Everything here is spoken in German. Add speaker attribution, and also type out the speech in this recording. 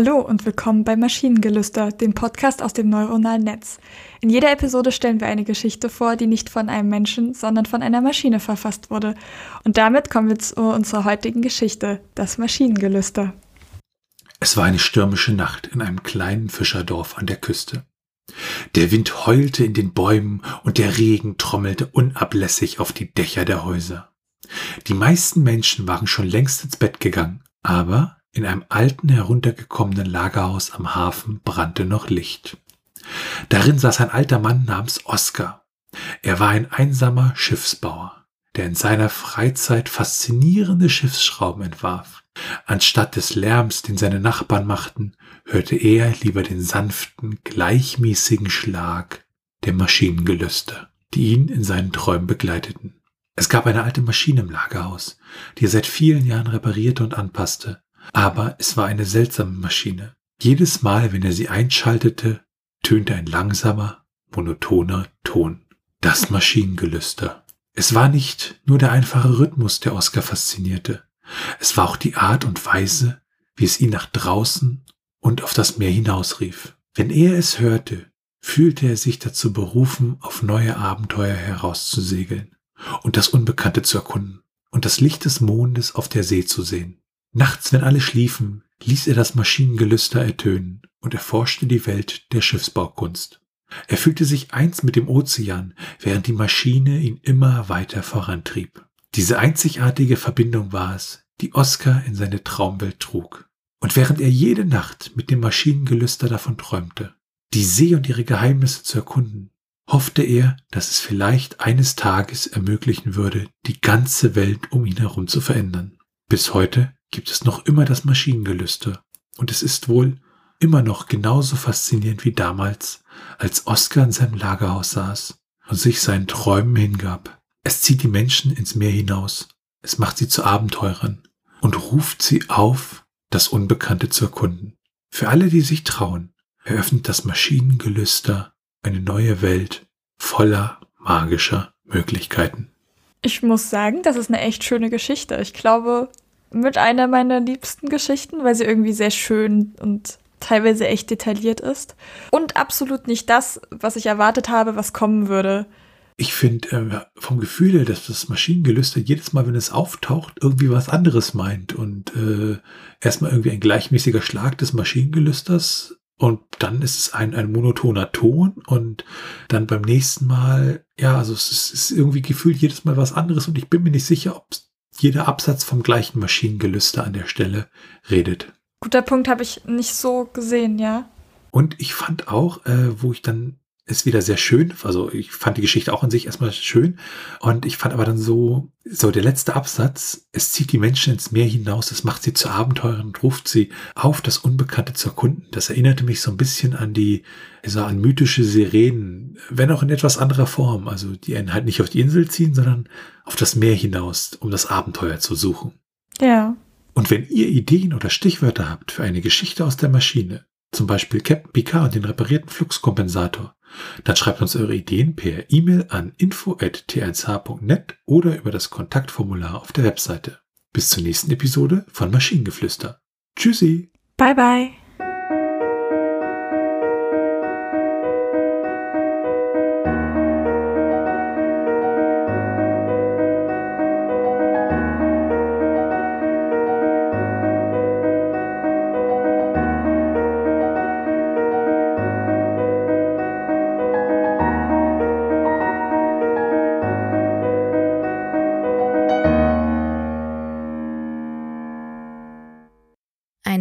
Speaker 1: Hallo und willkommen bei Maschinengelüster, dem Podcast aus dem neuronalen Netz. In jeder Episode stellen wir eine Geschichte vor, die nicht von einem Menschen, sondern von einer Maschine verfasst wurde. Und damit kommen wir zu unserer heutigen Geschichte, das Maschinengelüster.
Speaker 2: Es war eine stürmische Nacht in einem kleinen Fischerdorf an der Küste. Der Wind heulte in den Bäumen und der Regen trommelte unablässig auf die Dächer der Häuser. Die meisten Menschen waren schon längst ins Bett gegangen, aber in einem alten, heruntergekommenen Lagerhaus am Hafen brannte noch Licht. Darin saß ein alter Mann namens Oskar. Er war ein einsamer Schiffsbauer, der in seiner Freizeit faszinierende Schiffsschrauben entwarf. Anstatt des Lärms, den seine Nachbarn machten, hörte er lieber den sanften, gleichmäßigen Schlag der Maschinengelüste, die ihn in seinen Träumen begleiteten. Es gab eine alte Maschine im Lagerhaus, die er seit vielen Jahren reparierte und anpasste. Aber es war eine seltsame Maschine. Jedes Mal, wenn er sie einschaltete, tönte ein langsamer, monotoner Ton. Das Maschinengelüster. Es war nicht nur der einfache Rhythmus, der Oscar faszinierte. Es war auch die Art und Weise, wie es ihn nach draußen und auf das Meer hinausrief. Wenn er es hörte, fühlte er sich dazu berufen, auf neue Abenteuer herauszusegeln und das Unbekannte zu erkunden und das Licht des Mondes auf der See zu sehen. Nachts, wenn alle schliefen, ließ er das Maschinengelüster ertönen und erforschte die Welt der Schiffsbaukunst. Er fühlte sich eins mit dem Ozean, während die Maschine ihn immer weiter vorantrieb. Diese einzigartige Verbindung war es, die Oskar in seine Traumwelt trug. Und während er jede Nacht mit dem Maschinengelüster davon träumte, die See und ihre Geheimnisse zu erkunden, hoffte er, dass es vielleicht eines Tages ermöglichen würde, die ganze Welt um ihn herum zu verändern. Bis heute gibt es noch immer das Maschinengelüste. Und es ist wohl immer noch genauso faszinierend wie damals, als Oskar in seinem Lagerhaus saß und sich seinen Träumen hingab. Es zieht die Menschen ins Meer hinaus, es macht sie zu Abenteurern und ruft sie auf, das Unbekannte zu erkunden. Für alle, die sich trauen, eröffnet das Maschinengelüster eine neue Welt voller magischer Möglichkeiten.
Speaker 1: Ich muss sagen, das ist eine echt schöne Geschichte. Ich glaube, mit einer meiner liebsten Geschichten, weil sie irgendwie sehr schön und teilweise echt detailliert ist. Und absolut nicht das, was ich erwartet habe, was kommen würde.
Speaker 2: Ich finde äh, vom Gefühl her, dass das Maschinengelüste jedes Mal, wenn es auftaucht, irgendwie was anderes meint. Und äh, erstmal irgendwie ein gleichmäßiger Schlag des Maschinengelüsters und dann ist es ein, ein monotoner Ton und dann beim nächsten Mal, ja, also es ist, ist irgendwie gefühlt jedes Mal was anderes und ich bin mir nicht sicher, ob es jeder Absatz vom gleichen Maschinengelüster an der Stelle redet.
Speaker 1: Guter Punkt habe ich nicht so gesehen, ja.
Speaker 2: Und ich fand auch, äh, wo ich dann ist wieder sehr schön. Also ich fand die Geschichte auch an sich erstmal schön. Und ich fand aber dann so, so der letzte Absatz, es zieht die Menschen ins Meer hinaus, es macht sie zu Abenteurern und ruft sie auf, das Unbekannte zu erkunden. Das erinnerte mich so ein bisschen an die, also an mythische Sirenen, wenn auch in etwas anderer Form. Also die einen halt nicht auf die Insel ziehen, sondern auf das Meer hinaus, um das Abenteuer zu suchen.
Speaker 1: Ja.
Speaker 2: Und wenn ihr Ideen oder Stichwörter habt für eine Geschichte aus der Maschine, zum Beispiel Captain Picard und den reparierten Fluxkompensator, dann schreibt uns eure Ideen per E-Mail an info.t1h.net oder über das Kontaktformular auf der Webseite. Bis zur nächsten Episode von Maschinengeflüster. Tschüssi.
Speaker 1: Bye bye.